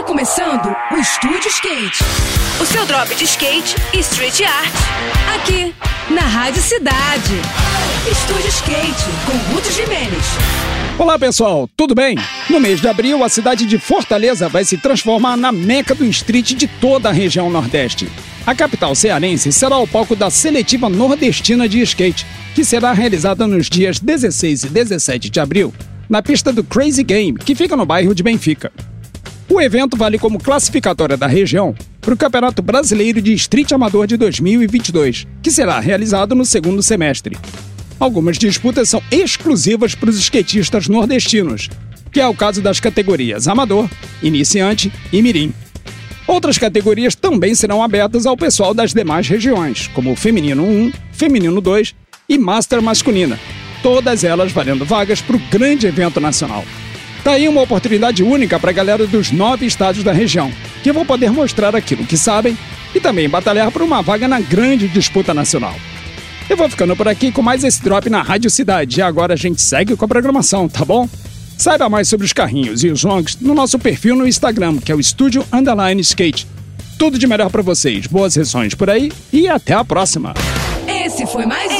Está começando o Estúdio Skate. O seu drop de skate e street art. Aqui, na Rádio Cidade. Estúdio Skate, com Ruth Jimenez. Olá pessoal, tudo bem? No mês de abril, a cidade de Fortaleza vai se transformar na meca do street de toda a região Nordeste. A capital cearense será o palco da seletiva nordestina de skate, que será realizada nos dias 16 e 17 de abril, na pista do Crazy Game, que fica no bairro de Benfica. O evento vale como classificatória da região para o Campeonato Brasileiro de Street Amador de 2022, que será realizado no segundo semestre. Algumas disputas são exclusivas para os skatistas nordestinos, que é o caso das categorias Amador, Iniciante e Mirim. Outras categorias também serão abertas ao pessoal das demais regiões, como Feminino 1, Feminino 2 e Master Masculina, todas elas valendo vagas para o grande evento nacional. Tá aí uma oportunidade única para a galera dos nove estados da região, que vão poder mostrar aquilo que sabem e também batalhar por uma vaga na grande disputa nacional. Eu vou ficando por aqui com mais esse drop na Rádio Cidade e agora a gente segue com a programação, tá bom? Saiba mais sobre os carrinhos e os longs no nosso perfil no Instagram, que é o Estúdio Underline Skate. Tudo de melhor para vocês, boas sessões por aí e até a próxima! Esse foi mais